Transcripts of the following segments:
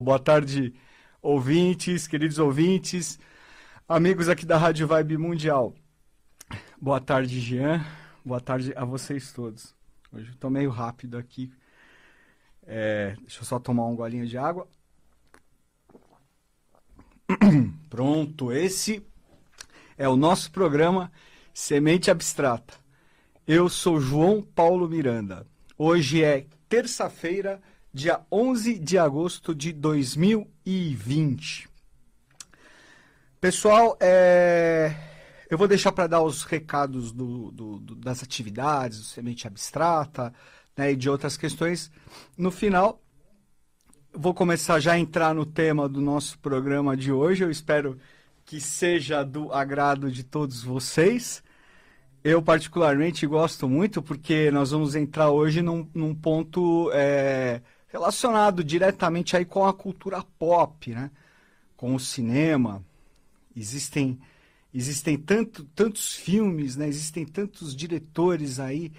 Boa tarde, ouvintes, queridos ouvintes, amigos aqui da Rádio Vibe Mundial. Boa tarde, Jean. Boa tarde a vocês todos. Hoje eu tô meio rápido aqui. É, deixa eu só tomar um golinho de água. Pronto, esse é o nosso programa Semente Abstrata. Eu sou João Paulo Miranda. Hoje é terça-feira, dia 11 de agosto de 2020. Pessoal, é... eu vou deixar para dar os recados do, do, do, das atividades, do Semente Abstrata né, e de outras questões no final. Vou começar já a entrar no tema do nosso programa de hoje. Eu espero que seja do agrado de todos vocês. Eu, particularmente, gosto muito porque nós vamos entrar hoje num, num ponto é, relacionado diretamente aí com a cultura pop, né? com o cinema. Existem, existem tanto, tantos filmes, né? existem tantos diretores aí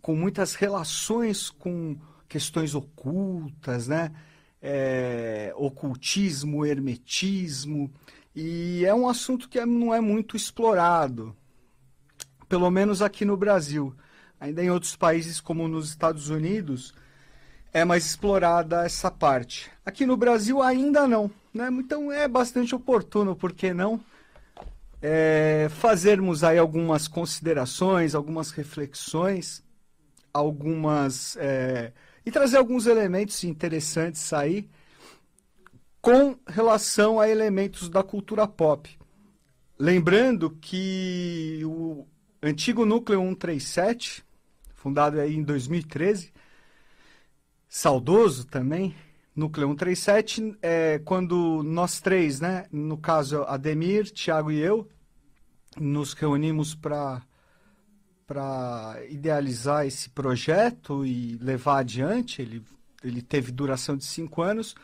com muitas relações com questões ocultas, né? É, ocultismo, hermetismo, e é um assunto que não é muito explorado pelo menos aqui no Brasil. Ainda em outros países, como nos Estados Unidos, é mais explorada essa parte. Aqui no Brasil ainda não. Né? Então é bastante oportuno, por que não? É, fazermos aí algumas considerações, algumas reflexões, algumas. É, e trazer alguns elementos interessantes aí com relação a elementos da cultura pop. Lembrando que o, antigo núcleo 137, fundado aí em 2013, saudoso também, núcleo 137, é, quando nós três, né, no caso Ademir, Tiago e eu, nos reunimos para para idealizar esse projeto e levar adiante, ele, ele teve duração de cinco anos.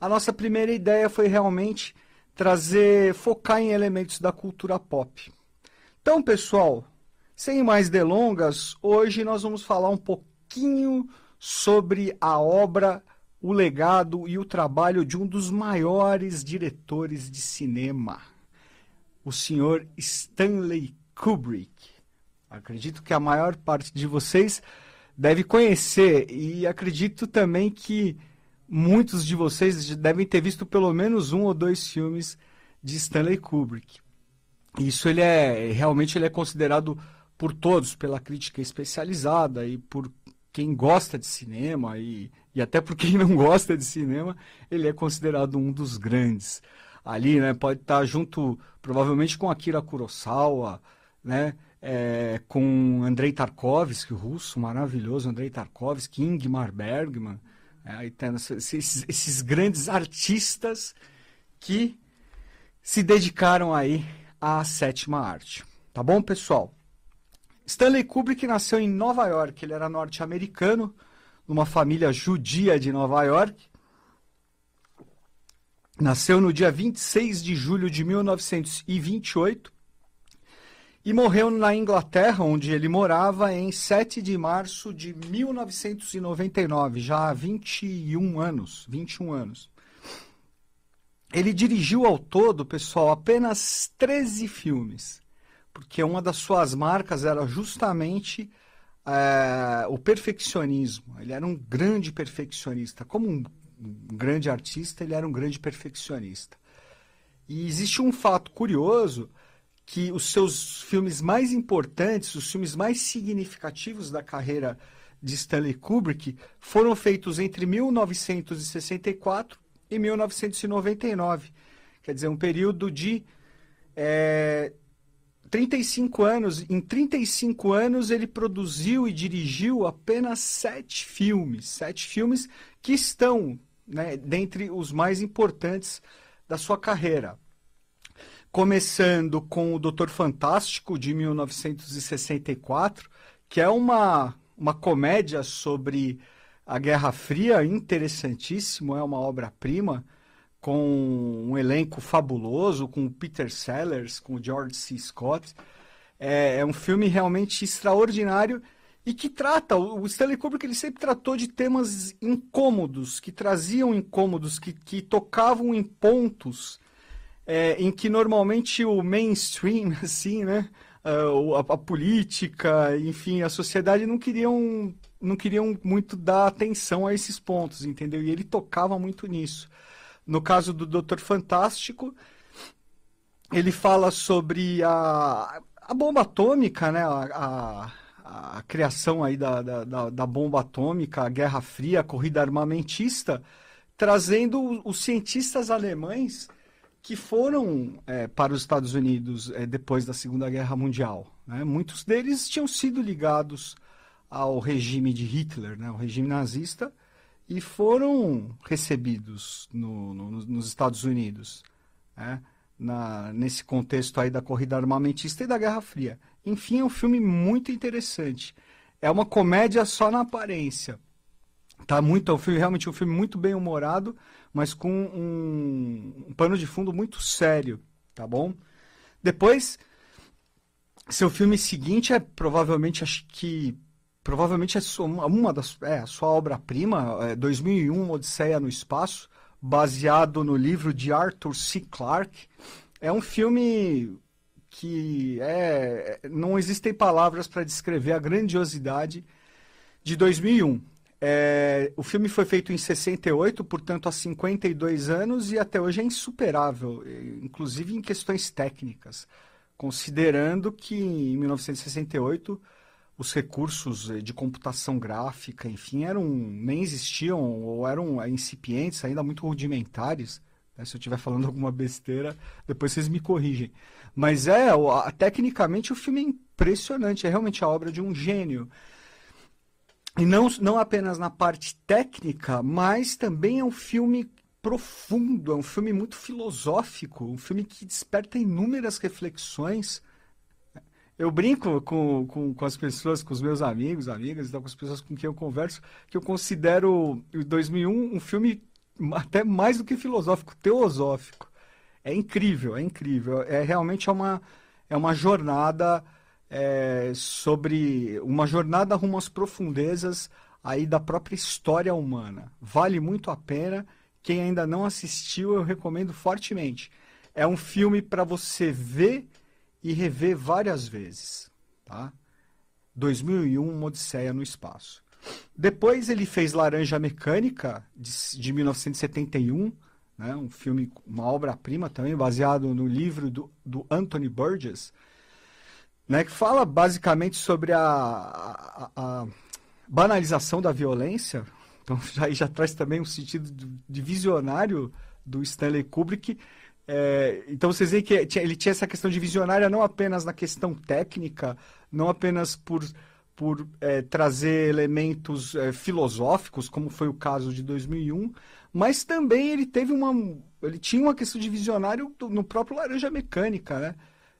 A nossa primeira ideia foi realmente trazer, focar em elementos da cultura pop. Então, pessoal, sem mais delongas, hoje nós vamos falar um pouquinho sobre a obra, o legado e o trabalho de um dos maiores diretores de cinema, o senhor Stanley Kubrick. Acredito que a maior parte de vocês deve conhecer e acredito também que muitos de vocês devem ter visto pelo menos um ou dois filmes de Stanley Kubrick. Isso ele é realmente ele é considerado por todos, pela crítica especializada e por quem gosta de cinema e, e até por quem não gosta de cinema, ele é considerado um dos grandes. Ali, né, pode estar junto, provavelmente, com Akira Kurosawa, né, é, com Andrei Tarkovsky, russo maravilhoso Andrei Tarkovsky, Ingmar Bergman, é, esses, esses grandes artistas que se dedicaram aí à sétima arte. Tá bom, pessoal? Stanley Kubrick nasceu em Nova York. Ele era norte-americano, numa família judia de Nova York. Nasceu no dia 26 de julho de 1928 e morreu na Inglaterra, onde ele morava, em 7 de março de 1999, já há 21 anos, 21 anos. Ele dirigiu ao todo, pessoal, apenas 13 filmes porque uma das suas marcas era justamente é, o perfeccionismo. Ele era um grande perfeccionista. Como um, um grande artista, ele era um grande perfeccionista. E existe um fato curioso que os seus filmes mais importantes, os filmes mais significativos da carreira de Stanley Kubrick foram feitos entre 1964 e 1999. Quer dizer, um período de é, 35 anos, em 35 anos ele produziu e dirigiu apenas sete filmes, sete filmes que estão né, dentre os mais importantes da sua carreira. Começando com o Doutor Fantástico, de 1964, que é uma, uma comédia sobre a Guerra Fria, interessantíssimo, é uma obra-prima com um elenco fabuloso, com o Peter Sellers, com o George C. Scott. É, é um filme realmente extraordinário e que trata, o Stanley Kubrick ele sempre tratou de temas incômodos, que traziam incômodos, que, que tocavam em pontos é, em que normalmente o mainstream, assim, né, a, a, política, enfim, a sociedade não queriam, não queriam muito dar atenção a esses pontos, entendeu? E ele tocava muito nisso. No caso do Doutor Fantástico, ele fala sobre a, a bomba atômica, né, a, a, a criação aí da, da, da bomba atômica, a Guerra Fria, a corrida armamentista, trazendo os cientistas alemães que foram é, para os Estados Unidos é, depois da Segunda Guerra Mundial. Né? Muitos deles tinham sido ligados ao regime de Hitler, né? ao regime nazista, e foram recebidos no, no, nos Estados Unidos, né? Na, nesse contexto aí da corrida armamentista e da Guerra Fria. Enfim, é um filme muito interessante. É uma comédia só na aparência. Tá muito, é um filme, realmente um filme muito bem humorado, mas com um, um pano de fundo muito sério, tá bom? Depois, seu filme seguinte é provavelmente, acho que provavelmente é uma das é, a sua obra-prima, é 2001 Odisseia no Espaço, baseado no livro de Arthur C. Clarke. É um filme que é não existem palavras para descrever a grandiosidade de 2001. É, o filme foi feito em 68, portanto há 52 anos, e até hoje é insuperável, inclusive em questões técnicas, considerando que em 1968 os recursos de computação gráfica, enfim, eram nem existiam ou eram incipientes, ainda muito rudimentares. Né? Se eu estiver falando alguma besteira, depois vocês me corrigem. Mas é, tecnicamente o filme é impressionante, é realmente a obra de um gênio. E não, não apenas na parte técnica, mas também é um filme profundo, é um filme muito filosófico, um filme que desperta inúmeras reflexões. Eu brinco com, com, com as pessoas, com os meus amigos, amigas, então, com as pessoas com quem eu converso, que eu considero o 2001 um filme até mais do que filosófico, teosófico. É incrível, é incrível. É realmente é uma, é uma jornada é, sobre uma jornada rumo às profundezas aí da própria história humana. Vale muito a pena. Quem ainda não assistiu, eu recomendo fortemente. É um filme para você ver e rever várias vezes, tá? 2001, uma Odisseia no Espaço. Depois ele fez Laranja Mecânica, de, de 1971, né? um filme, uma obra-prima também, baseado no livro do, do Anthony Burgess, né, que fala basicamente sobre a, a, a banalização da violência. Então, já, já traz também um sentido de visionário do Stanley Kubrick. É, então, vocês veem que ele tinha essa questão de visionária não apenas na questão técnica, não apenas por, por é, trazer elementos é, filosóficos, como foi o caso de 2001, mas também ele teve uma. Ele tinha uma questão de visionário no próprio Laranja Mecânica, né?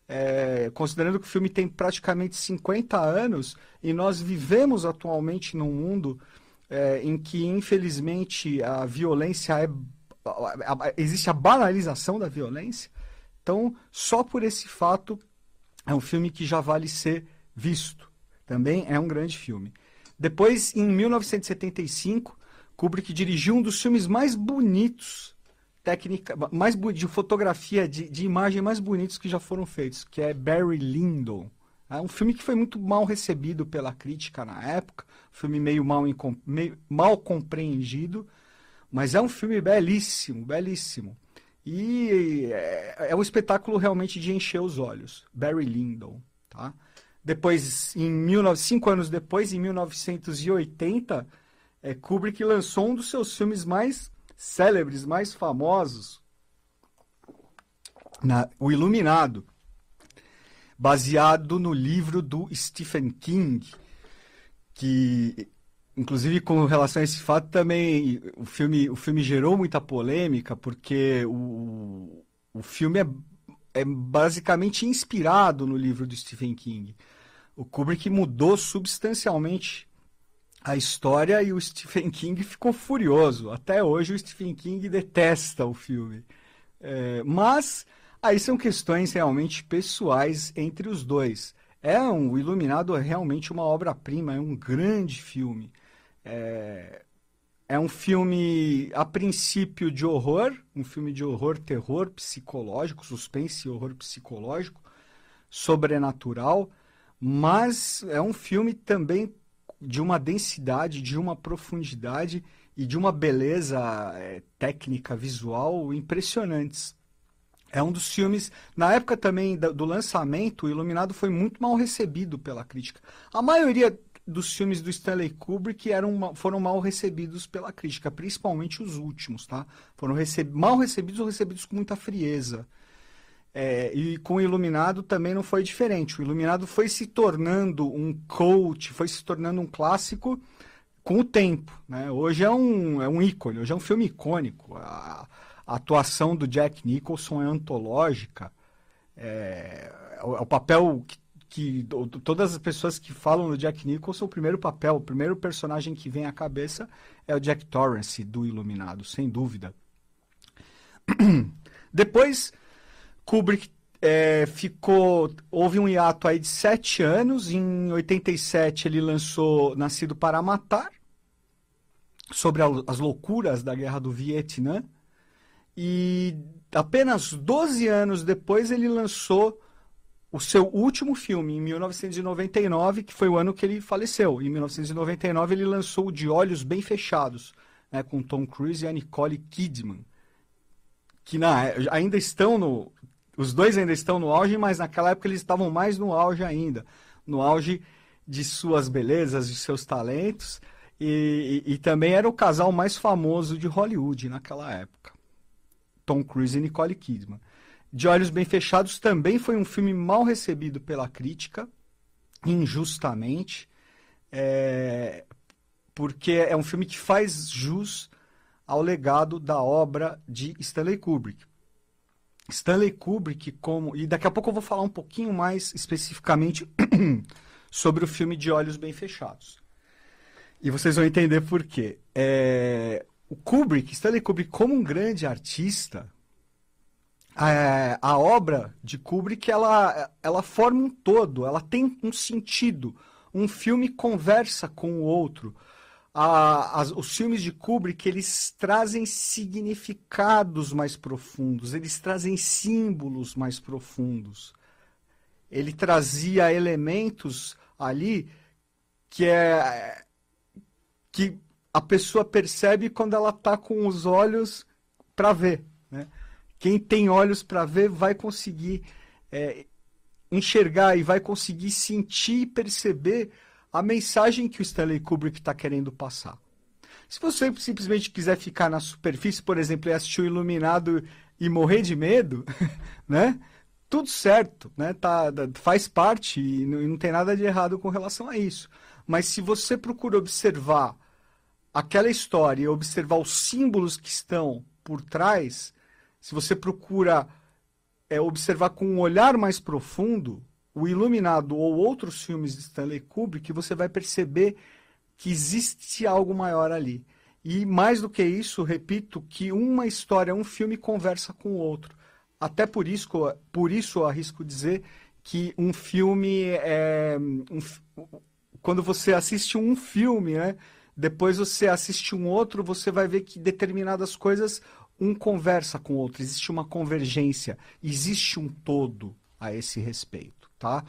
é, considerando que o filme tem praticamente 50 anos e nós vivemos atualmente num mundo é, em que, infelizmente, a violência é. Existe a banalização da violência. Então, só por esse fato, é um filme que já vale ser visto. Também é um grande filme. Depois, em 1975, Kubrick dirigiu um dos filmes mais bonitos técnica, mais de fotografia, de, de imagem mais bonitos que já foram feitos, que é Barry Lyndon. É um filme que foi muito mal recebido pela crítica na época, um filme meio mal, meio mal compreendido, mas é um filme belíssimo, belíssimo. E é, é um espetáculo realmente de encher os olhos. Barry Lyndon, tá? Depois, em 19, cinco anos depois, em 1980, é, Kubrick lançou um dos seus filmes mais célebres mais famosos, na, o Iluminado, baseado no livro do Stephen King, que inclusive com relação a esse fato também o filme, o filme gerou muita polêmica porque o, o filme é, é basicamente inspirado no livro do Stephen King. O Kubrick mudou substancialmente a história e o Stephen King ficou furioso. Até hoje o Stephen King detesta o filme. É, mas aí são questões realmente pessoais entre os dois. É um, o Iluminado é realmente uma obra-prima, é um grande filme. É, é um filme, a princípio, de horror, um filme de horror, terror psicológico, suspense e horror psicológico, sobrenatural, mas é um filme também de uma densidade, de uma profundidade e de uma beleza é, técnica, visual impressionantes. É um dos filmes, na época também do lançamento, o Iluminado foi muito mal recebido pela crítica. A maioria dos filmes do Stanley Kubrick eram, foram mal recebidos pela crítica, principalmente os últimos, tá? Foram receb mal recebidos ou recebidos com muita frieza. É, e com o Iluminado também não foi diferente. O Iluminado foi se tornando um cult, foi se tornando um clássico com o tempo. Né? Hoje é um, é um ícone, hoje é um filme icônico. A, a atuação do Jack Nicholson é antológica. É, é o, é o papel que que todas as pessoas que falam do Jack Nicholson, o primeiro papel, o primeiro personagem que vem à cabeça é o Jack Torrance do Iluminado, sem dúvida. Depois, Kubrick é, ficou. Houve um hiato aí de sete anos. Em 87 ele lançou Nascido para Matar, sobre a, as loucuras da guerra do Vietnã. E apenas 12 anos depois ele lançou o seu último filme, em 1999, que foi o ano que ele faleceu. Em 1999, ele lançou De Olhos Bem Fechados, né, com Tom Cruise e a Nicole Kidman. Que na, ainda estão no. Os dois ainda estão no auge, mas naquela época eles estavam mais no auge ainda no auge de suas belezas, de seus talentos. E, e, e também era o casal mais famoso de Hollywood naquela época. Tom Cruise e Nicole Kidman. De Olhos Bem Fechados também foi um filme mal recebido pela crítica, injustamente, é, porque é um filme que faz jus ao legado da obra de Stanley Kubrick. Stanley Kubrick, como. E daqui a pouco eu vou falar um pouquinho mais especificamente sobre o filme De Olhos Bem Fechados. E vocês vão entender por quê. É, o Kubrick, Stanley Kubrick, como um grande artista, é, a obra de Kubrick ela, ela forma um todo, ela tem um sentido. Um filme conversa com o outro. A, as, os filmes de Kubrick eles trazem significados mais profundos, eles trazem símbolos mais profundos. Ele trazia elementos ali que é que a pessoa percebe quando ela está com os olhos para ver, né? Quem tem olhos para ver vai conseguir é, enxergar e vai conseguir sentir e perceber a mensagem que o Stanley Kubrick está querendo passar. Se você simplesmente quiser ficar na superfície, por exemplo, e assistir o Iluminado e morrer de medo, né? Tudo certo, né? Tá, faz parte e não, e não tem nada de errado com relação a isso. Mas se você procura observar aquela história e observar os símbolos que estão por trás, se você procura é, observar com um olhar mais profundo, o Iluminado ou outros filmes de Stanley Kubrick, você vai perceber que existe algo maior ali. E mais do que isso, repito, que uma história, um filme conversa com o outro. Até por isso, por isso eu arrisco dizer que um filme é. Um, quando você assiste um filme, né? Depois você assiste um outro, você vai ver que determinadas coisas um conversa com o outro, existe uma convergência, existe um todo a esse respeito, tá?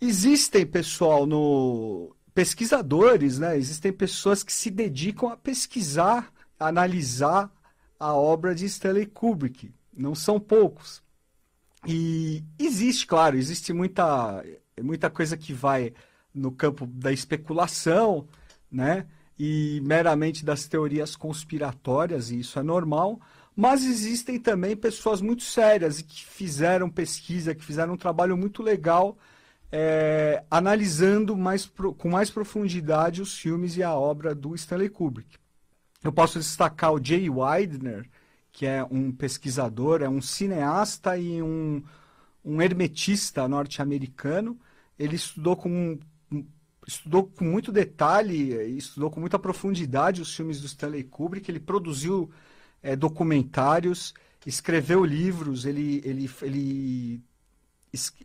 Existem, pessoal, no pesquisadores, né? Existem pessoas que se dedicam a pesquisar, a analisar a obra de Stanley Kubrick. Não são poucos. E existe, claro, existe muita, muita coisa que vai no campo da especulação, né? E meramente das teorias conspiratórias, e isso é normal, mas existem também pessoas muito sérias e que fizeram pesquisa, que fizeram um trabalho muito legal é, analisando mais, com mais profundidade os filmes e a obra do Stanley Kubrick. Eu posso destacar o Jay Widener, que é um pesquisador, é um cineasta e um, um hermetista norte-americano. Ele estudou com estudou com muito detalhe, estudou com muita profundidade os filmes do Stanley Kubrick, ele produziu é, documentários, escreveu livros, ele, ele, ele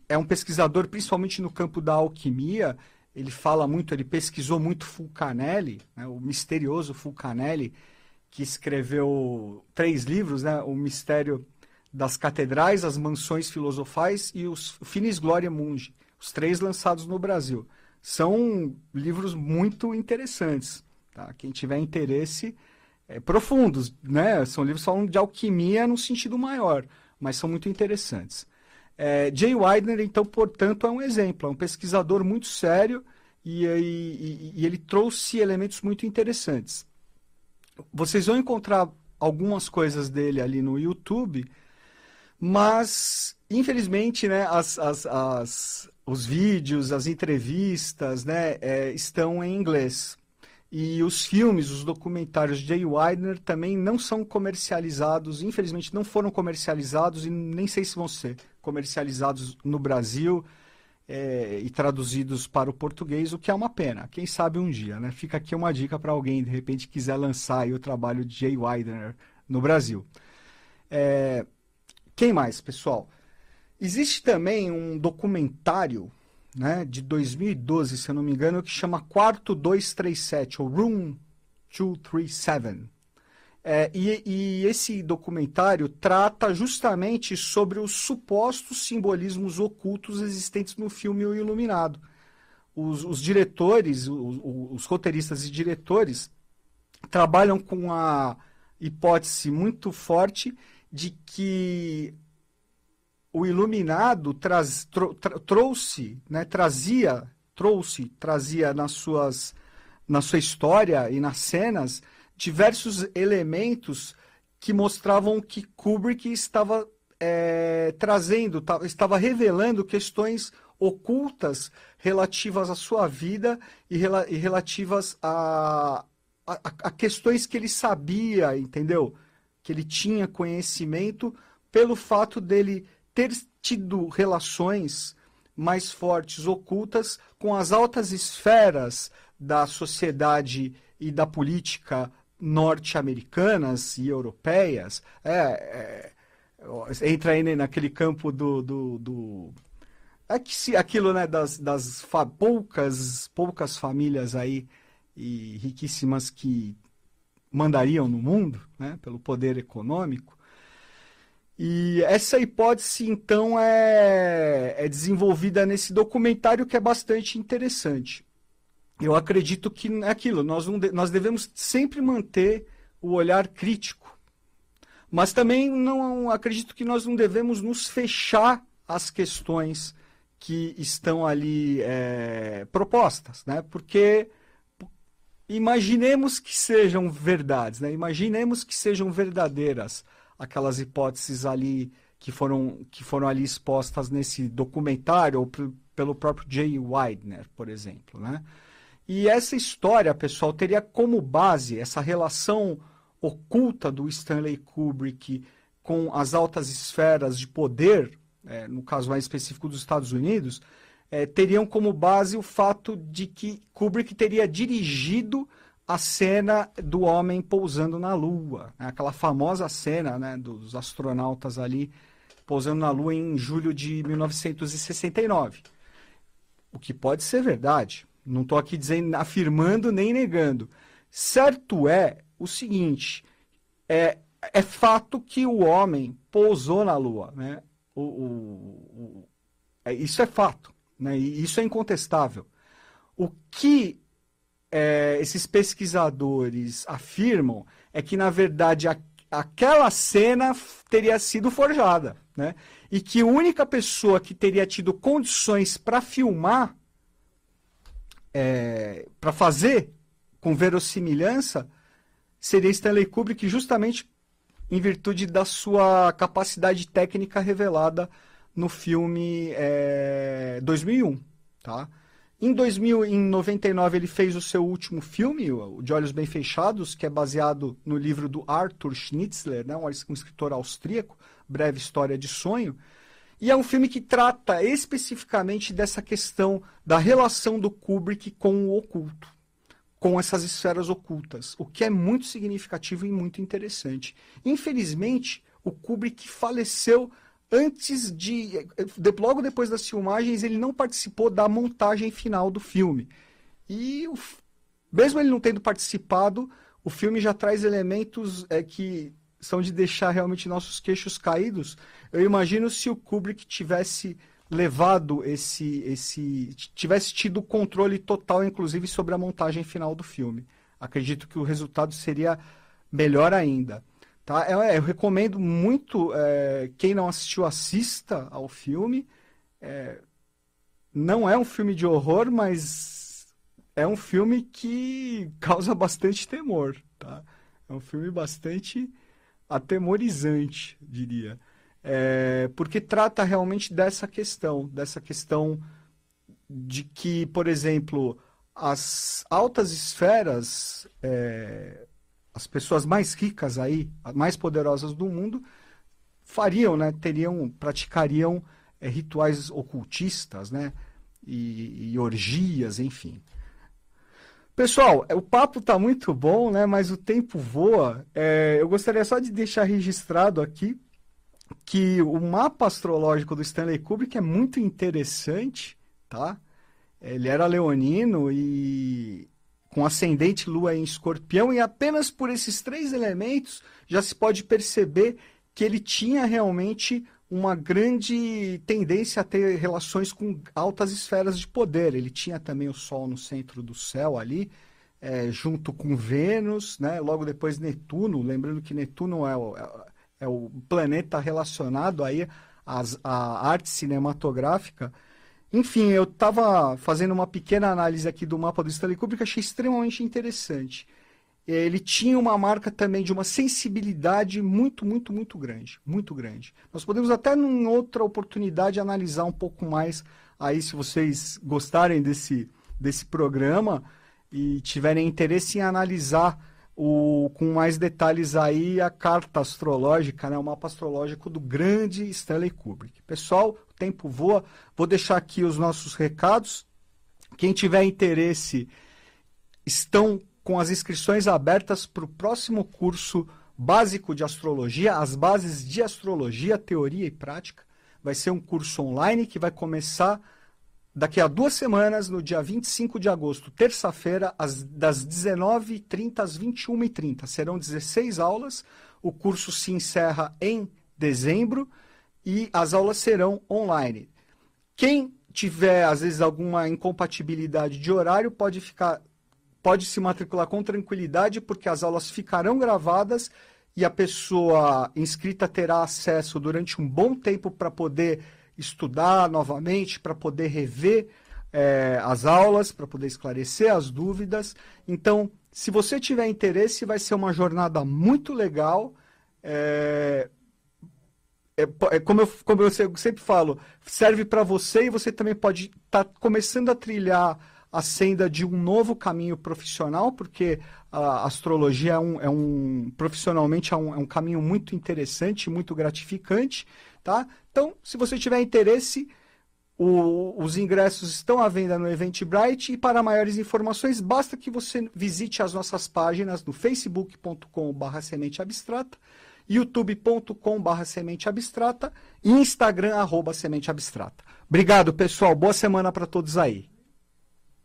é um pesquisador principalmente no campo da alquimia. Ele fala muito, ele pesquisou muito Fulcanelli, né, o misterioso Fulcanelli, que escreveu três livros, né, o Mistério das Catedrais, as Mansões Filosofais e os Finis Gloria Mundi, os três lançados no Brasil. São livros muito interessantes. Tá? Quem tiver interesse, é, profundos, né? São livros falando de alquimia no sentido maior, mas são muito interessantes. É, Jay Widener, então, portanto, é um exemplo, é um pesquisador muito sério e, e, e ele trouxe elementos muito interessantes. Vocês vão encontrar algumas coisas dele ali no YouTube, mas, infelizmente, né, as, as, as, os vídeos, as entrevistas né, é, estão em inglês. E os filmes, os documentários de Jay Widener também não são comercializados, infelizmente não foram comercializados e nem sei se vão ser comercializados no Brasil é, e traduzidos para o português, o que é uma pena. Quem sabe um dia, né? Fica aqui uma dica para alguém, de repente, quiser lançar o trabalho de Jay Widener no Brasil. É, quem mais, pessoal? Existe também um documentário né, de 2012, se eu não me engano, que chama Quarto 237, ou Room 237. É, e, e, esse documentário trata justamente sobre os supostos simbolismos ocultos existentes no filme O Iluminado. Os, os diretores, os, os roteiristas e diretores trabalham com a hipótese muito forte de que o iluminado traz, tro, tra, trouxe, né, trazia, trouxe, trazia nas suas, na sua história e nas cenas diversos elementos que mostravam que Kubrick estava é, trazendo, estava revelando questões ocultas relativas à sua vida e, e relativas a, a, a questões que ele sabia, entendeu? Que ele tinha conhecimento pelo fato dele ter tido relações mais fortes, ocultas, com as altas esferas da sociedade e da política norte-americanas e europeias. É, é, entra aí naquele campo do. do, do é que se, aquilo né, das, das fa, poucas, poucas famílias aí e riquíssimas que mandariam no mundo, né, pelo poder econômico, e essa hipótese, então, é, é desenvolvida nesse documentário que é bastante interessante. Eu acredito que é aquilo, nós, não de, nós devemos sempre manter o olhar crítico. Mas também não acredito que nós não devemos nos fechar às questões que estão ali é, propostas, né? Porque imaginemos que sejam verdades, né? Imaginemos que sejam verdadeiras aquelas hipóteses ali que foram, que foram ali expostas nesse documentário, ou pelo próprio Jay Widener, por exemplo. Né? E essa história, pessoal, teria como base essa relação oculta do Stanley Kubrick com as altas esferas de poder, é, no caso mais específico dos Estados Unidos, é, teriam como base o fato de que Kubrick teria dirigido a cena do homem pousando na Lua, né? aquela famosa cena né, dos astronautas ali pousando na Lua em julho de 1969. O que pode ser verdade. Não estou aqui dizendo, afirmando nem negando. Certo é o seguinte: é, é fato que o homem pousou na Lua. Né? O, o, o é, isso é fato. Né? E isso é incontestável. O que é, esses pesquisadores afirmam é que, na verdade, a, aquela cena teria sido forjada. Né? E que a única pessoa que teria tido condições para filmar, é, para fazer com verossimilhança, seria Stanley Kubrick, justamente em virtude da sua capacidade técnica revelada no filme é, 2001. Tá? Em 2000, em 99, ele fez o seu último filme, o De Olhos Bem Fechados, que é baseado no livro do Arthur Schnitzler, né, um escritor austríaco, Breve História de Sonho. E é um filme que trata especificamente dessa questão da relação do Kubrick com o oculto, com essas esferas ocultas, o que é muito significativo e muito interessante. Infelizmente, o Kubrick faleceu antes de. Logo depois das filmagens, ele não participou da montagem final do filme. E o, mesmo ele não tendo participado, o filme já traz elementos é, que são de deixar realmente nossos queixos caídos. Eu imagino se o Kubrick tivesse levado esse, esse. tivesse tido controle total, inclusive, sobre a montagem final do filme. Acredito que o resultado seria melhor ainda. Tá? Eu, eu recomendo muito, é, quem não assistiu, assista ao filme. É, não é um filme de horror, mas é um filme que causa bastante temor. Tá? É um filme bastante atemorizante, diria. É, porque trata realmente dessa questão, dessa questão de que, por exemplo, as altas esferas, é, as pessoas mais ricas aí, mais poderosas do mundo, fariam, né, teriam, praticariam é, rituais ocultistas, né, e, e, orgias, enfim. Pessoal, o papo está muito bom, né, mas o tempo voa. É, eu gostaria só de deixar registrado aqui que o mapa astrológico do Stanley Kubrick é muito interessante, tá? Ele era leonino e com ascendente lua em escorpião, e apenas por esses três elementos já se pode perceber que ele tinha realmente uma grande tendência a ter relações com altas esferas de poder. Ele tinha também o Sol no centro do céu ali, é, junto com Vênus, né? logo depois Netuno, lembrando que Netuno é o, é o planeta relacionado aí às, à arte cinematográfica. Enfim, eu estava fazendo uma pequena análise aqui do mapa do Stanley Kubrick, achei extremamente interessante. Ele tinha uma marca também de uma sensibilidade muito, muito, muito grande, muito grande. Nós podemos até em outra oportunidade analisar um pouco mais aí, se vocês gostarem desse, desse programa e tiverem interesse em analisar o, com mais detalhes aí a carta astrológica, né, o mapa astrológico do grande Stanley Kubrick. Pessoal, o tempo voa. Vou deixar aqui os nossos recados. Quem tiver interesse, estão com as inscrições abertas para o próximo curso básico de astrologia, as bases de astrologia, teoria e prática. Vai ser um curso online que vai começar daqui a duas semanas, no dia 25 de agosto, terça-feira, das 19h30 às 21h30. Serão 16 aulas. O curso se encerra em dezembro e as aulas serão online. Quem tiver, às vezes, alguma incompatibilidade de horário, pode ficar. Pode se matricular com tranquilidade, porque as aulas ficarão gravadas e a pessoa inscrita terá acesso durante um bom tempo para poder estudar novamente, para poder rever é, as aulas, para poder esclarecer as dúvidas. Então, se você tiver interesse, vai ser uma jornada muito legal. É, é, é como, eu, como eu sempre falo, serve para você e você também pode estar tá começando a trilhar a senda de um novo caminho profissional, porque a astrologia é um, é um profissionalmente é um, é um caminho muito interessante, muito gratificante, tá? Então, se você tiver interesse, o, os ingressos estão à venda no Eventbrite e para maiores informações, basta que você visite as nossas páginas no facebook.com.br semente abstrata, youtube.com.br semente abstrata e instagram arroba semente abstrata. Obrigado, pessoal. Boa semana para todos aí.